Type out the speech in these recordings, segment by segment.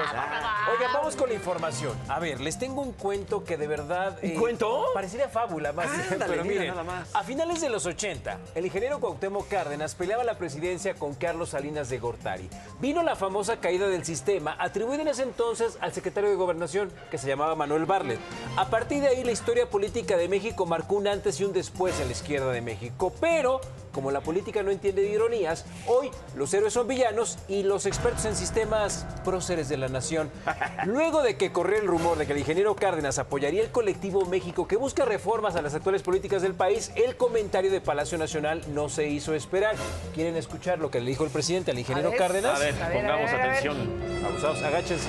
muchachos. Oigan, vamos con la información. A ver, les tengo un cuento que de verdad... ¿Un cuento? Parecería fábula más Ándale, pero mira, miren, nada más. a finales de los 80, el ingeniero Cuauhtémoc Cárdenas peleaba la presidencia con Carlos Salinas de Gortari. Vino la famosa caída del sistema, atribuida en ese entonces al secretario de Gobernación, que se llamaba Manuel Barlet. A partir de ahí, la historia política de México marcó un antes y un después en la izquierda de México. Pero, como la política no entiende de ironías, hoy los héroes son villanos y los expertos en sistemas próceres de la nación. Luego de que corrió el rumor de que el ingeniero Cárdenas apoyaría el colectivo México que busca reformas a las actuales políticas del país, el comentario de Palacio Nacional no se hizo esperar. ¿Quieren escuchar lo que le dijo el presidente al ingeniero A. Cárdenas? A ver, A ver, pongamos ver, a ver. atención. Abusados, agáchense.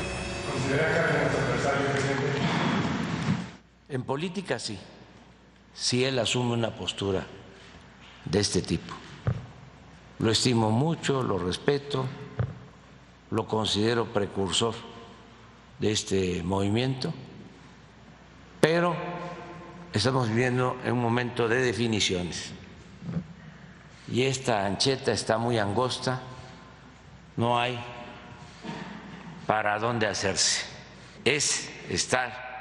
En política sí, si él asume una postura de este tipo. Lo estimo mucho, lo respeto, lo considero precursor de este movimiento, pero estamos viviendo en un momento de definiciones. Y esta ancheta está muy angosta, no hay para dónde hacerse. Es estar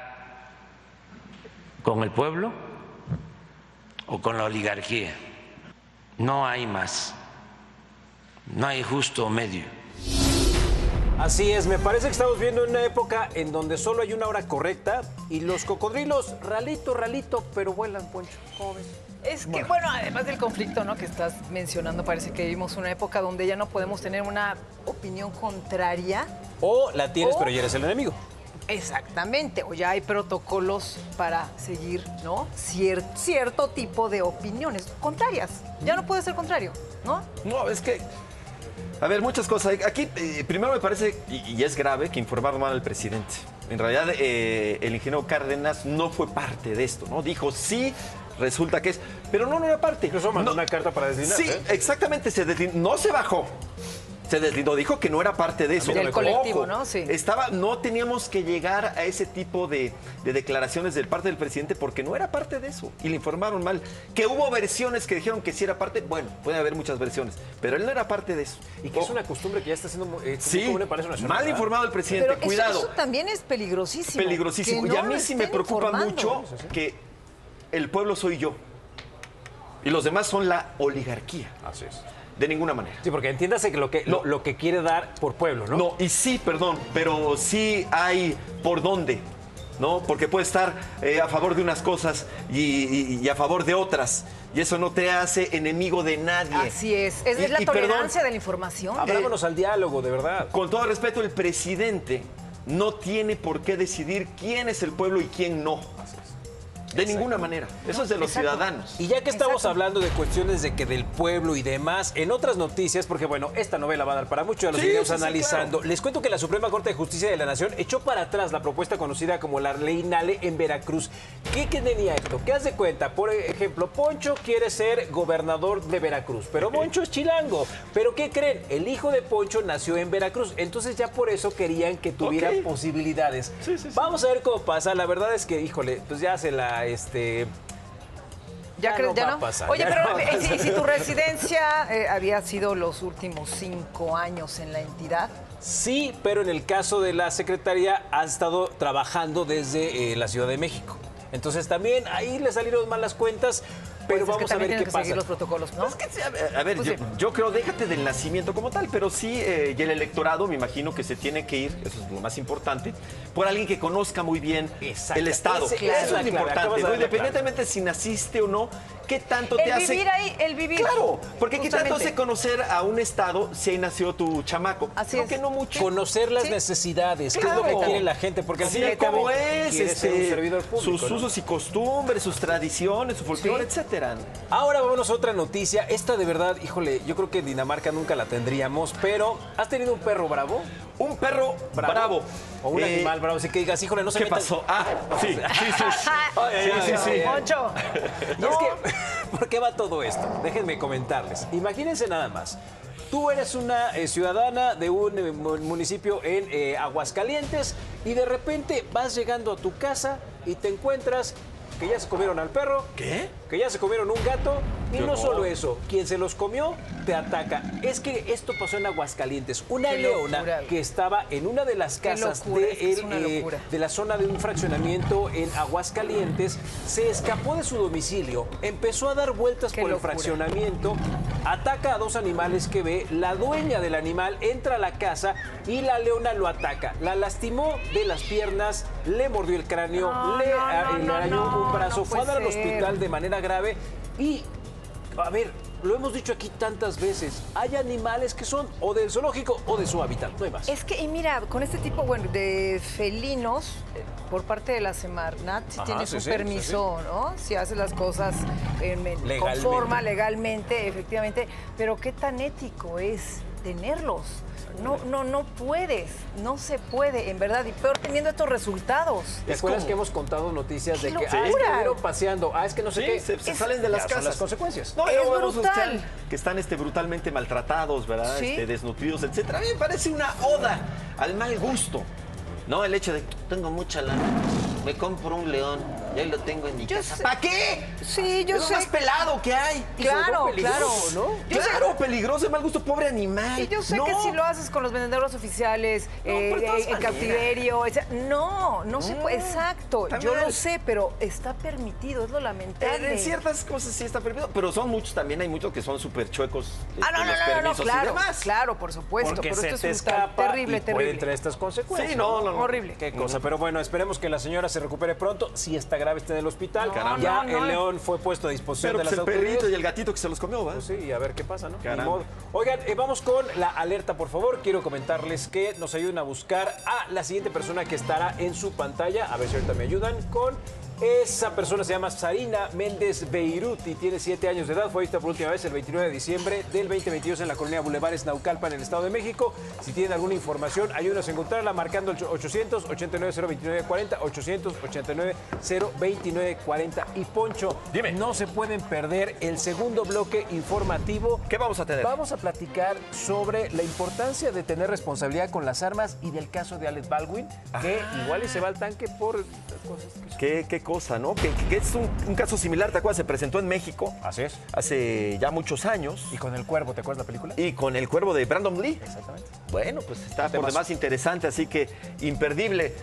con el pueblo o con la oligarquía. No hay más. No hay justo medio. Así es, me parece que estamos viendo una época en donde solo hay una hora correcta y los cocodrilos, ralito, ralito, pero vuelan, Poncho. ¿Cómo ves? Es que, bueno, además del conflicto ¿no? que estás mencionando, parece que vivimos una época donde ya no podemos tener una opinión contraria. O la tienes, O- pero ya eres el enemigo. Exactamente, o ya hay protocolos para seguir, ¿no? Cier- cierto tipo de opiniones contrarias. Ya no puede ser contrario, ¿no? No, es que. A ver, muchas cosas. Aquí, eh, primero me parece, y, y es grave, que informaron mal al presidente. En realidad, eh, el ingeniero Cárdenas no fue parte de esto, ¿no? Dijo, sí, resulta que es. Pero no, no era parte. Incluso mandó No. una carta para deslindarse. Sí, ¿eh? exactamente, se deslindó. No se bajó. Se deslindó, dijo que no era parte de eso. Del Ojo, colectivo, ¿no? Sí. Estaba, no teníamos que llegar a ese tipo de, de declaraciones del parte del presidente porque no era parte de eso. Y le informaron mal. Que hubo versiones que dijeron que sí era parte, bueno, puede haber muchas versiones, pero él no era parte de eso. Y que es una costumbre que ya está siendo eh, Sí, común en Palacio Nacional. mal ¿verdad? informado el presidente, Pero cuidado. Eso, también es peligrosísimo. peligrosísimo. y a mí sí me preocupa informando. mucho que el pueblo soy yo. Y los demás son la oligarquía. Así es. De ninguna manera. Sí, porque entiéndase que lo que, lo, No. lo que quiere dar por pueblo, ¿no? No, y sí, perdón, pero sí hay por dónde, ¿no? Porque puede estar eh, a favor de unas cosas y, y- y a favor de otras. Y eso no te hace enemigo de nadie. Así es. Es, Y- es la y perdón, tolerancia de la información. Abrámonos al diálogo, de verdad. Con todo respeto, el presidente no tiene por qué decidir quién es el pueblo y quién no. De ninguna manera. Eso es de los Exacto. ciudadanos. Y ya que estamos Exacto. hablando de cuestiones de que del pueblo y demás, en otras noticias, porque bueno, esta novela va a dar para mucho, ya lo Sí, seguiremos sí, sí, analizando. Les cuento que la Suprema Corte de Justicia de la Nación echó para atrás la propuesta conocida como la ley Nale en Veracruz. ¿Qué, qué tenía esto? ¿Qué hace cuenta? Por ejemplo, Poncho quiere ser gobernador de Veracruz, pero Poncho es chilango. ¿Pero qué creen? El hijo de Poncho nació en Veracruz, entonces ya por eso querían que tuviera posibilidades. Sí, sí, sí. Vamos a ver cómo pasa. La verdad es que, híjole, pues ya se la, este... Ya, Ya no ya no. pasar, Oye, ya pero no ¿y si, y si tu residencia eh, había sido los últimos cinco años en la entidad? Sí, pero en el caso de la Secretaría ha estado trabajando desde eh, la Ciudad de México. Entonces también ahí le salieron malas cuentas, pero Pues es que vamos a ver qué que pasa. seguir los protocolos, ¿no? Es que, a ver, Pues yo, sí. yo creo, déjate del nacimiento como tal, pero sí, eh, y el electorado me imagino que se tiene que ir, eso es lo más importante, por alguien que conozca muy bien Exacto. el Estado. Ese- eso es importante, ¿no? independientemente si naciste o no, ¿qué tanto te El hace... vivir ahí, el vivir. Claro, porque ¿qué tanto hace conocer a un Estado si ahí nació tu chamaco? Así creo es. que no mucho. Conocer las Sí. necesidades, qué es lo Claro. que quiere la gente, porque al Así fin y al cabo como es, ser un este, servidor público. sus ¿no? usos y costumbres, sus tradiciones, su folclore, Sí. etcétera. Ahora vámonos a otra noticia. Esta de verdad, híjole, yo creo que en Dinamarca nunca la tendríamos, pero ¿has tenido un perro bravo? Un perro bravo. O un Eh, animal bravo, así que digas, híjole, no se ¿Qué metan- pasó? Ah, sí, sí, sí. Ay, Sí, sí, sí. Poncho. Y es que, ¿por qué va todo esto? Déjenme comentarles. Imagínense nada más. Tú eres una eh, ciudadana de un eh, mu- municipio en eh, Aguascalientes y de repente vas llegando a tu casa y te encuentras que ya se comieron al perro, ¿Qué? que ya se comieron un gato Y no solo eso, quien se los comió te ataca. Es que esto pasó en Aguascalientes. Una Qué leona locura. que estaba en una de las casas locura, de, es que es el, eh, de la zona de un fraccionamiento en Aguascalientes se escapó de su domicilio, empezó a dar vueltas Qué por el fraccionamiento, ataca a dos animales que ve, la dueña del animal entra a la casa y la leona lo ataca. La lastimó de las piernas, le mordió el cráneo, No, le, no, le un brazo, fue a dar al hospital de manera grave y, a ver, lo hemos dicho aquí tantas veces, hay animales que son o del zoológico o de su hábitat, no hay más. Es que, y mira, con este tipo bueno, de felinos, eh, por parte de la Semarnat, si Ajá, tienes sí, un sí, permiso, ¿no? Si haces las cosas con forma, legalmente, efectivamente. Pero qué tan ético es tenerlos. No, no, no puedes, no se puede, en verdad, y peor teniendo estos resultados. ¿Te acuerdas como- que hemos contado noticias de ¡Qué que ah, es que paseando, ah, es que no sé Sí, qué? se, se Es- salen de las Ya son casas. las consecuencias. No, y Es luego vemos los brutal. que, que están este, brutalmente maltratados, ¿verdad? Sí. Este, desnutridos, etcétera. A mí me parece una oda al mal gusto. No, el hecho de tengo mucha lana, me compro un león y ahí lo tengo en mi Yo casa. sé- ¿Para qué? Sí, yo es sé. lo más pelado que hay. Claro, peligroso, claro. ¿no? Yo sé- Claro, peligroso, de mal gusto, pobre animal. Y yo sé No. que si lo haces con los vendedores oficiales, eh, todas eh, en cautiverio, etc- no, no se puede, exacto, También yo lo sé, pero está permitido, es lo En, lamentable. en ciertas cosas sí está permitido, pero son muchos también, hay muchos que son súper chuecos. Ah, este, no, no, los no, no, no, claro, claro, por supuesto, Porque pero se esto te es escapa terrible, y puede terrible. traer estas consecuencias. Sí, no, no, no. Horrible. Qué cosa, pero bueno, esperemos que la señora se recupere pronto. Si está grave, está en el hospital. No, Caramba. ya no, no. el león fue puesto a disposición Pero de pues las el perrito y el gatito que se los comió, ¿va? Pues sí, y a ver qué pasa, ¿no? Modo. Oigan, eh, vamos con la alerta, por favor. Quiero comentarles que nos ayuden a buscar a la siguiente persona que estará en su pantalla. A ver si ahorita me ayudan con. Esa persona se llama Sarina Méndez Beirut y tiene 7 años de edad. Fue vista por última vez el 29 de diciembre del 2022 en la colonia Bulevares Naucalpan, en el Estado de México. Si tienen alguna información, ayúdenos a encontrarla marcando el 800-89-029-40, 800-89-029-40. Y Poncho, Dime. no se pueden perder el segundo bloque informativo. ¿Qué vamos a tener? Vamos a platicar sobre la importancia de tener responsabilidad con las armas y del caso de Alec Baldwin, que igual y se va al tanque por ¿Qué, qué cosa, ¿no? Que, que es un, un caso similar, ¿te acuerdas? Se presentó en México Así es. hace ya muchos años. Y con el cuervo, ¿te acuerdas la película? Y con el cuervo de Brandon Lee. Exactamente. Bueno, pues está por demás interesante, así que imperdible.